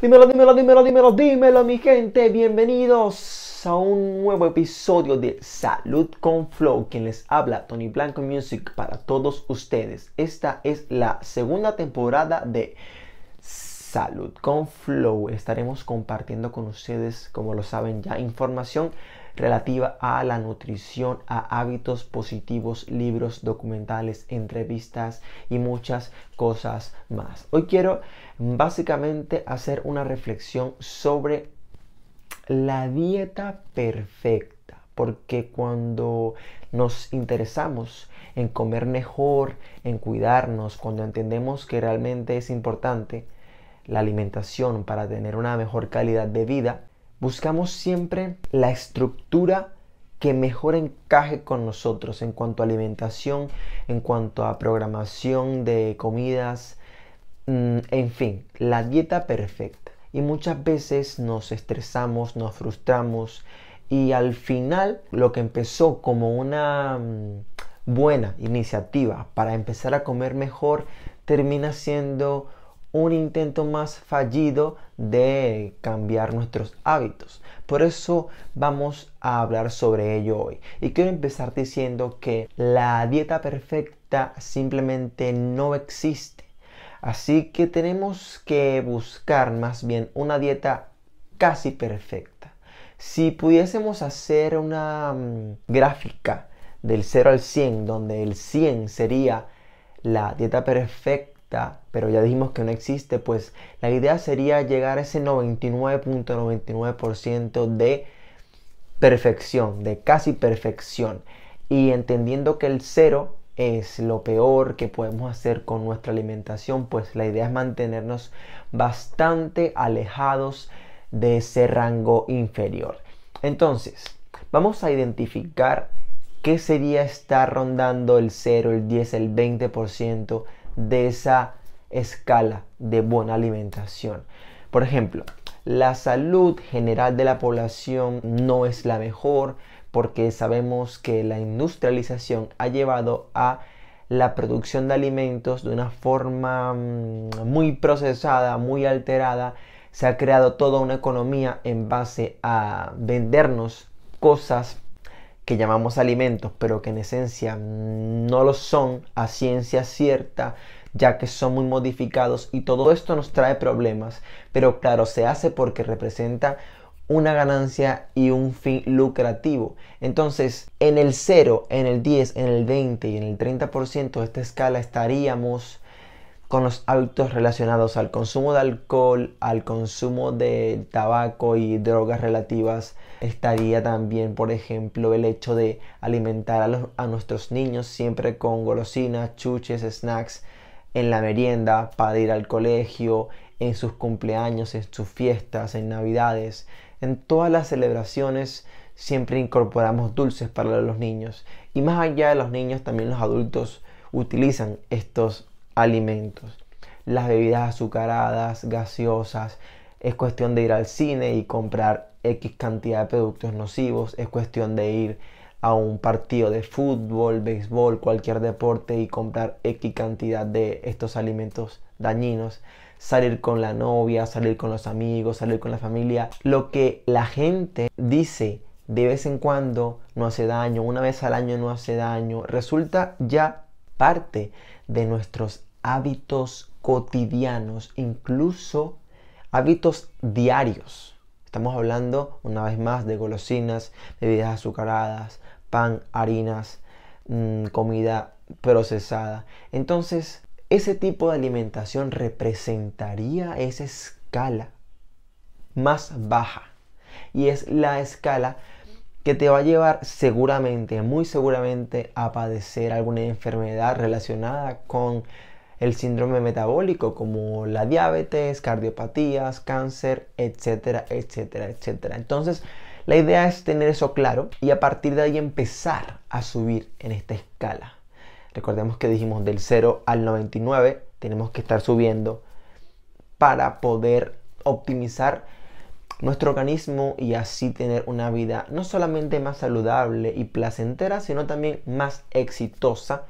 Dímelo, dímelo, dímelo, dímelo, dímelo, mi gente. Bienvenidos a un nuevo episodio de Salud con Flow. Quien les habla, Tony Blanco Music, para todos ustedes. Esta es la segunda temporada de Salud con Flow. Estaremos compartiendo con ustedes, como lo saben ya, información relativa a la nutrición, a hábitos positivos, libros, documentales, entrevistas y muchas cosas más. Hoy quiero básicamente hacer una reflexión sobre la dieta perfecta, porque cuando nos interesamos en comer mejor, en cuidarnos, cuando entendemos que realmente es importante la alimentación para tener una mejor calidad de vida, buscamos siempre la estructura que mejor encaje con nosotros en cuanto a alimentación, en cuanto a programación de comidas, mm, en fin, la dieta perfecta. Y muchas veces nos estresamos, nos frustramos y al final lo que empezó como una mm, buena iniciativa para empezar a comer mejor termina siendo un intento más fallido de cambiar nuestros hábitos. Por eso vamos a hablar sobre ello hoy. Y quiero empezar diciendo que la dieta perfecta simplemente no existe. Así que tenemos que buscar más bien una dieta casi perfecta. Si pudiésemos hacer una mm, gráfica del 0 al 100, donde el 100 sería la dieta perfecta, pero ya dijimos que no existe, pues la idea sería llegar a ese 99.99% de perfección, de casi perfección. Y entendiendo que el cero es lo peor que podemos hacer con nuestra alimentación, pues la idea es mantenernos bastante alejados de ese rango inferior. Entonces, vamos a identificar qué sería estar rondando el 0, el 10, el 20% de esa escala de buena alimentación. Por ejemplo, la salud general de la población no es la mejor porque sabemos que la industrialización ha llevado a la producción de alimentos de una forma mm, muy procesada, muy alterada. Se ha creado toda una economía en base a vendernos cosas que llamamos alimentos, pero que en esencia no lo son a ciencia cierta, ya que son muy modificados y todo esto nos trae problemas. Pero claro, se hace porque representa una ganancia y un fin lucrativo. Entonces, en el 0, en el 10, en el 20 y en el 30% de esta escala estaríamos con los hábitos relacionados al consumo de alcohol, al consumo de tabaco y drogas relativas. Estaría también, por ejemplo, el hecho de alimentar a, nuestros niños siempre con golosinas, chuches, snacks en la merienda para ir al colegio, en sus cumpleaños, en sus fiestas, en navidades. En todas las celebraciones siempre incorporamos dulces para los niños. Y más allá de los niños, también los adultos utilizan estos alimentos. Las bebidas azucaradas, gaseosas, es cuestión de ir al cine y comprar X cantidad de productos nocivos, es cuestión de ir a un partido de fútbol, béisbol, cualquier deporte y comprar X cantidad de estos alimentos dañinos, salir con la novia, salir con los amigos, salir con la familia, lo que la gente dice de vez en cuando no hace daño, una vez al año no hace daño, resulta ya parte de nuestros hábitos cotidianos, incluso hábitos diarios. Estamos hablando una vez más de golosinas, bebidas azucaradas, pan, harinas, mm, comida procesada. Entonces, ese tipo de alimentación representaría esa escala más baja. Y es la escala que te va a llevar seguramente, muy seguramente, a padecer alguna enfermedad relacionada con el síndrome metabólico como la diabetes, cardiopatías, cáncer, etcétera, etcétera, etcétera. Entonces, la idea es tener eso claro y a partir de ahí empezar a subir en esta escala. Recordemos que dijimos del 0 al 99 tenemos que estar subiendo para poder optimizar nuestro organismo y así tener una vida no solamente más saludable y placentera, sino también más exitosa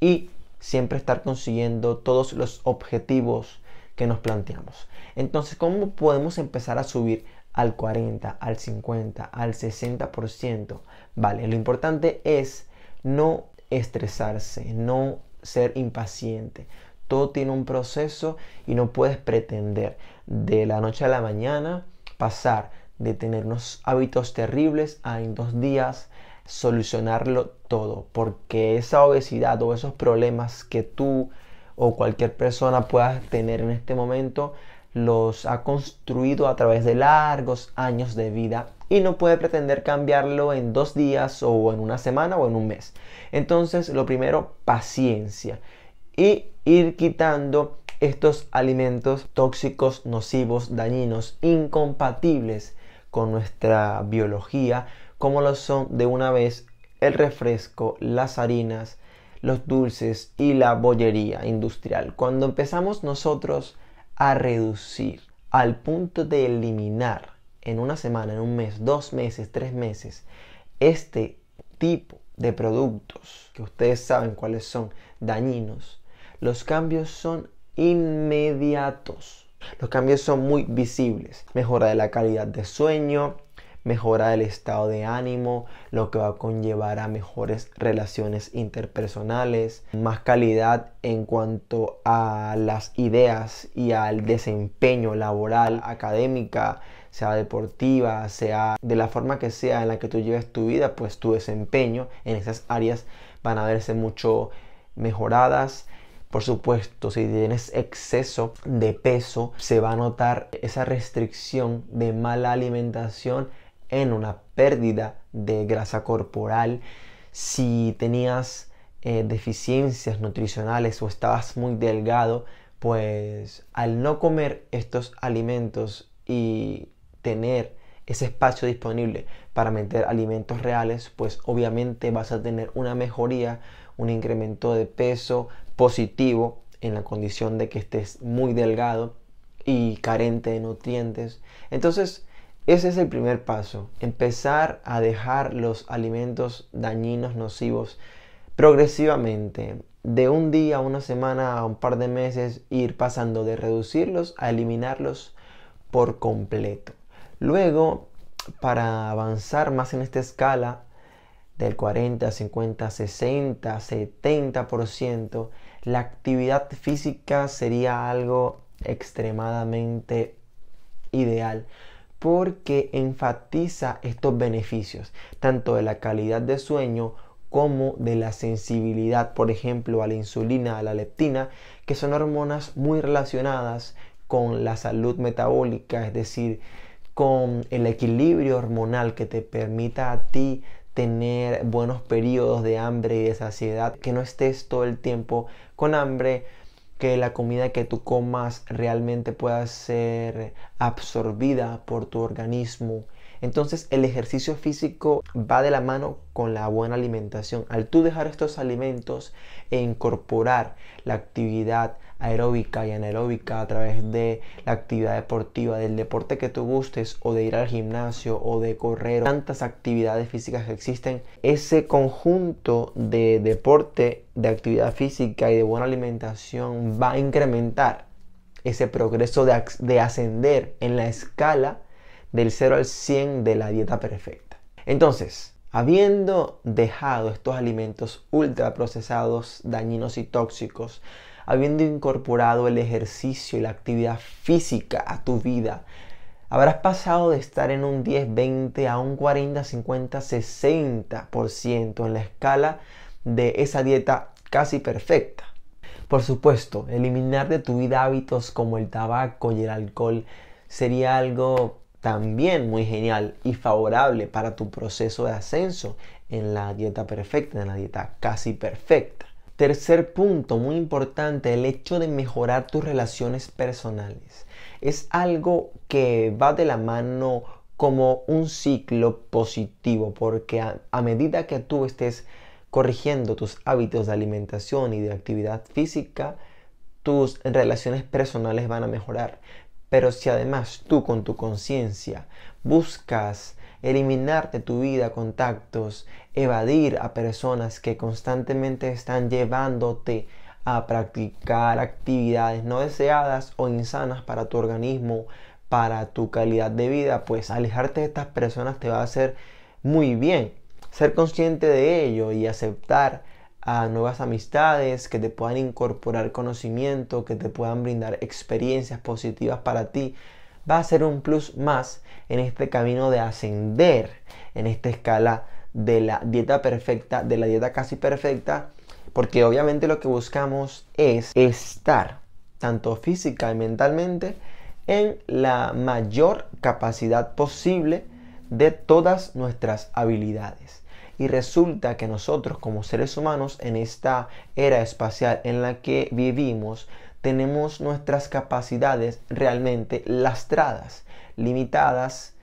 y siempre estar consiguiendo todos los objetivos que nos planteamos. Entonces, ¿cómo podemos empezar a subir al 40, al 50, al 60%? Vale, lo importante es no estresarse, no ser impaciente. Todo tiene un proceso y no puedes pretender de la noche a la mañana pasar de tener unos hábitos terribles a en dos días solucionarlo todo. Porque esa obesidad o esos problemas que tú o cualquier persona pueda tener en este momento los ha construido a través de largos años de vida y no puede pretender cambiarlo en dos días o en una semana o en un mes. Entonces, lo primero, paciencia y ir quitando estos alimentos tóxicos, nocivos, dañinos, incompatibles con nuestra biología, como lo son de una vez el refresco, las harinas, los dulces y la bollería industrial. Cuando empezamos nosotros a reducir al punto de eliminar en una semana, en un mes, dos meses, tres meses, este tipo de productos que ustedes saben cuáles son dañinos, los cambios son inmediatos. Los cambios son muy visibles. Mejora de la calidad de sueño, mejora del estado de ánimo, lo que va a conllevar a mejores relaciones interpersonales, más calidad en cuanto a las ideas y al desempeño laboral, académica, sea deportiva, sea de la forma que sea en la que tú lleves tu vida, pues tu desempeño en esas áreas van a verse mucho mejoradas. Por supuesto, si tienes exceso de peso, se va a notar esa restricción de mala alimentación en una pérdida de grasa corporal. Si tenías eh, deficiencias nutricionales o estabas muy delgado, pues al no comer estos alimentos y tener ese espacio disponible para meter alimentos reales, pues obviamente vas a tener una mejoría, un incremento de peso positivo en la condición de que estés muy delgado y carente de nutrientes. Entonces, ese es el primer paso, empezar a dejar los alimentos dañinos, nocivos, progresivamente, de un día a una semana a un par de meses, ir pasando de reducirlos a eliminarlos por completo. Luego, para avanzar más en esta escala, del 40, 50, 60, 70%, la actividad física sería algo extremadamente ideal porque enfatiza estos beneficios, tanto de la calidad de sueño como de la sensibilidad, por ejemplo, a la insulina, a la leptina, que son hormonas muy relacionadas con la salud metabólica, es decir, con el equilibrio hormonal que te permita a ti tener buenos periodos de hambre y de saciedad, que no estés todo el tiempo con hambre, que la comida que tú comas realmente pueda ser absorbida por tu organismo. Entonces el ejercicio físico va de la mano con la buena alimentación. Al tú dejar estos alimentos e incorporar la actividad aeróbica y anaeróbica a través de la actividad deportiva, del deporte que tú gustes o de ir al gimnasio o de correr, tantas actividades físicas que existen, ese conjunto de deporte, de actividad física y de buena alimentación va a incrementar ese progreso de, de ascender en la escala del 0 al 100 de la dieta perfecta. Entonces, habiendo dejado estos alimentos ultraprocesados, dañinos y tóxicos, habiendo incorporado el ejercicio y la actividad física a tu vida, habrás pasado de estar en un 10, 20 a un 40, 50, 60% en la escala de esa dieta casi perfecta. Por supuesto, eliminar de tu vida hábitos como el tabaco y el alcohol sería algo también muy genial y favorable para tu proceso de ascenso en la dieta perfecta, en la dieta casi perfecta. Tercer punto, muy importante, el hecho de mejorar tus relaciones personales. Es algo que va de la mano como un ciclo positivo, porque a, medida que tú estés corrigiendo tus hábitos de alimentación y de actividad física, tus relaciones personales van a mejorar. Pero si además tú con tu conciencia buscas eliminar de tu vida contactos, evadir a personas que constantemente están llevándote a practicar actividades no deseadas o insanas para tu organismo, para tu calidad de vida, pues alejarte de estas personas te va a hacer muy bien. Ser consciente de ello y aceptar a nuevas amistades que te puedan incorporar conocimiento, que te puedan brindar experiencias positivas para ti, va a ser un plus más en este camino de ascender en esta escala de la dieta perfecta, de la dieta casi perfecta, porque obviamente lo que buscamos es estar tanto física y mentalmente en la mayor capacidad posible de todas nuestras habilidades. Y resulta que nosotros como seres humanos en esta era espacial en la que vivimos tenemos nuestras capacidades realmente lastradas, limitadas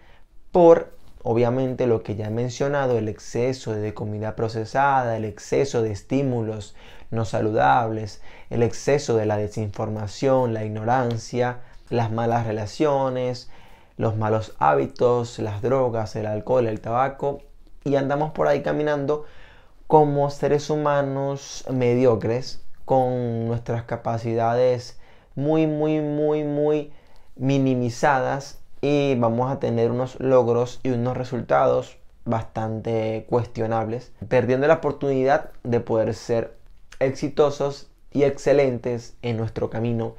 por obviamente lo que ya he mencionado, el exceso de comida procesada, el exceso de estímulos no saludables, el exceso de la desinformación, la ignorancia, las malas relaciones, los malos hábitos, las drogas, el alcohol, el tabaco, y andamos por ahí caminando como seres humanos mediocres, con nuestras capacidades muy, muy, muy, muy minimizadas y vamos a tener unos logros y unos resultados bastante cuestionables, perdiendo la oportunidad de poder ser exitosos y excelentes en nuestro camino,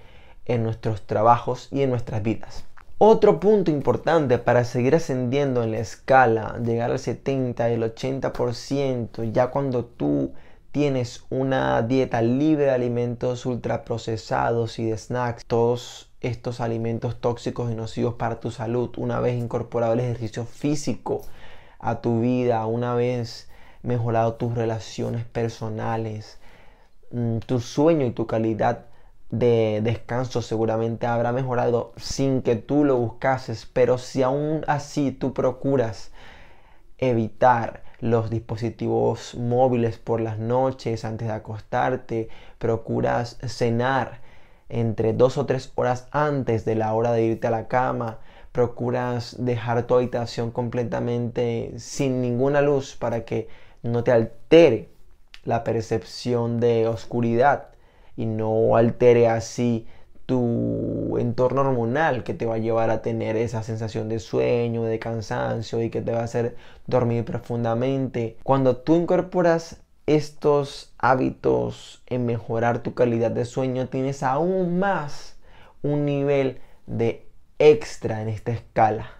en nuestros trabajos y en nuestras vidas. Otro punto importante para seguir ascendiendo en la escala, llegar al 70 y el 80%, ya cuando tú tienes una dieta libre de alimentos ultraprocesados y de snacks, todos estos alimentos tóxicos y nocivos para tu salud, una vez incorporado el ejercicio físico a tu vida, una vez mejorado tus relaciones personales, mm, tu sueño y tu calidad de descanso seguramente habrá mejorado sin que tú lo buscases, pero si aún así tú procuras evitar los dispositivos móviles por las noches antes de acostarte, procuras cenar entre dos o tres horas antes de la hora de irte a la cama, procuras dejar tu habitación completamente sin ninguna luz para que no te altere la percepción de oscuridad y no altere así tu entorno hormonal que te va a llevar a tener esa sensación de sueño, de cansancio y que te va a hacer dormir profundamente. Cuando tú incorporas estos hábitos en mejorar tu calidad de sueño, tienes aún más un nivel de extra en esta escala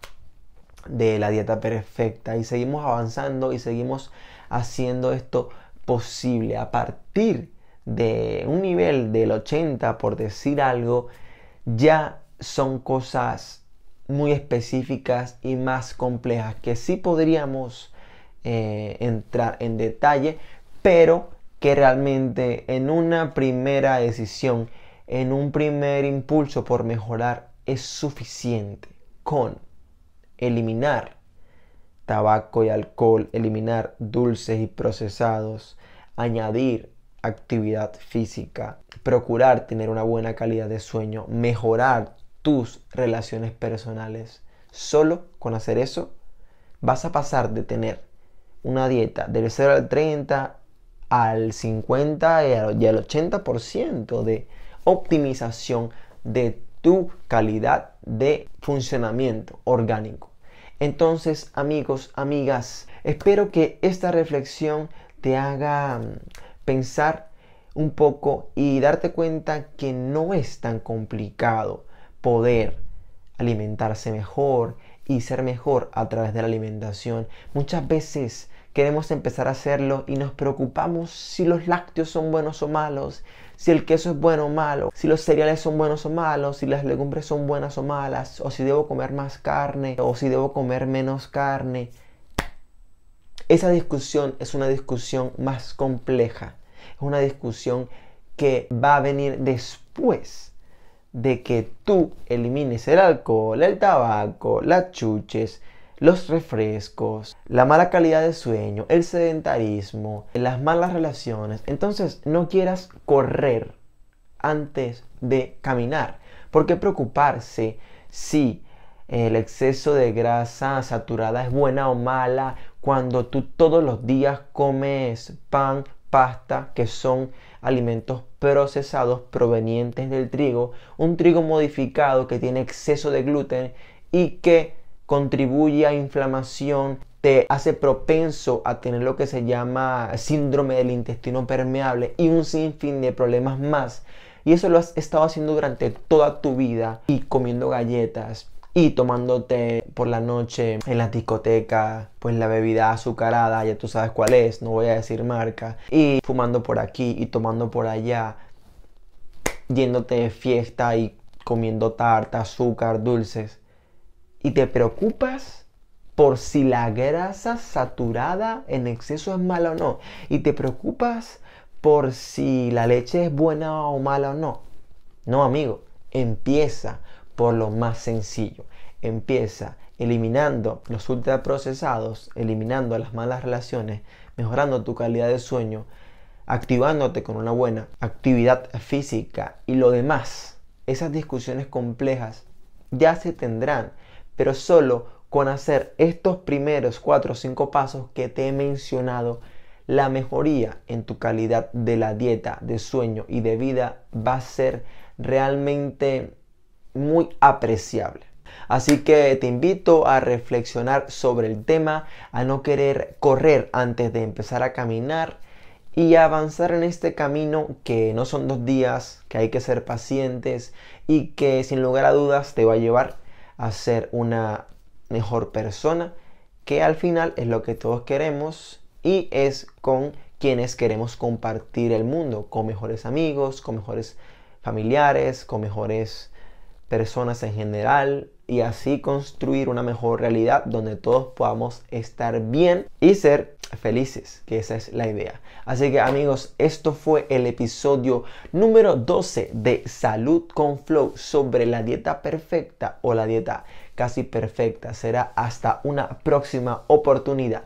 de la dieta perfecta y seguimos avanzando y seguimos haciendo esto posible a partir de un nivel del 80 por decir algo ya son cosas muy específicas y más complejas que sí podríamos eh, entrar en detalle pero que realmente en una primera decisión, en un primer impulso por mejorar, es suficiente con eliminar tabaco y alcohol, eliminar dulces y procesados, añadir actividad física, procurar tener una buena calidad de sueño, mejorar tus relaciones personales. Solo con hacer eso vas a pasar de tener una dieta del 0 al 30 al 50 y al 80% de optimización de tu calidad de funcionamiento orgánico. Entonces, amigos, amigas, espero que esta reflexión te haga mm, pensar un poco y darte cuenta que no es tan complicado poder alimentarse mejor y ser mejor a través de la alimentación. Muchas veces queremos empezar a hacerlo y nos preocupamos si los lácteos son buenos o malos, si el queso es bueno o malo, si los cereales son buenos o malos, si las legumbres son buenas o malas, o si debo comer más carne o si debo comer menos carne. Esa discusión es una discusión más compleja, es una discusión que va a venir después de que tú elimines el alcohol, el tabaco, las chuches, los refrescos, la mala calidad de sueño, el sedentarismo, las malas relaciones. Entonces no quieras correr antes de caminar. ¿Por qué preocuparse si el exceso de grasa saturada es buena o mala cuando tú todos los días comes pan pasta, que son alimentos procesados provenientes del trigo, un trigo modificado que tiene exceso de gluten y que contribuye a inflamación, te hace propenso a tener lo que se llama síndrome del intestino permeable y un sinfín de problemas más. Y eso lo has estado haciendo durante toda tu vida y comiendo galletas y tomándote por la noche en la discoteca pues la bebida azucarada, ya tú sabes cuál es, no voy a decir marca, y fumando por aquí y tomando por allá, yéndote de fiesta y comiendo tarta, azúcar, dulces. Y te preocupas por si la grasa saturada en exceso es mala o no. Y te preocupas por si la leche es buena o mala o no. No, amigo, empieza por lo más sencillo. Empieza eliminando los ultraprocesados, eliminando las malas relaciones, mejorando tu calidad de sueño, activándote con una buena actividad física y lo demás. Esas discusiones complejas ya se tendrán, pero solo con hacer estos primeros 4 o 5 pasos que te he mencionado, la mejoría en tu calidad de la dieta, de sueño y de vida va a ser realmente muy apreciable. Así que te invito a reflexionar sobre el tema, a no querer correr antes de empezar a caminar y a avanzar en este camino que no son dos días, que hay que ser pacientes y que sin lugar a dudas te va a llevar a ser una mejor persona, que al final es lo que todos queremos y es con quienes queremos compartir el mundo, con mejores amigos, con mejores familiares, con mejores personas en general y así construir una mejor realidad donde todos podamos estar bien y ser felices, que esa es la idea. Así que amigos, esto fue el episodio número 12 de Salud con Flow sobre la dieta perfecta o la dieta casi perfecta. Será hasta una próxima oportunidad.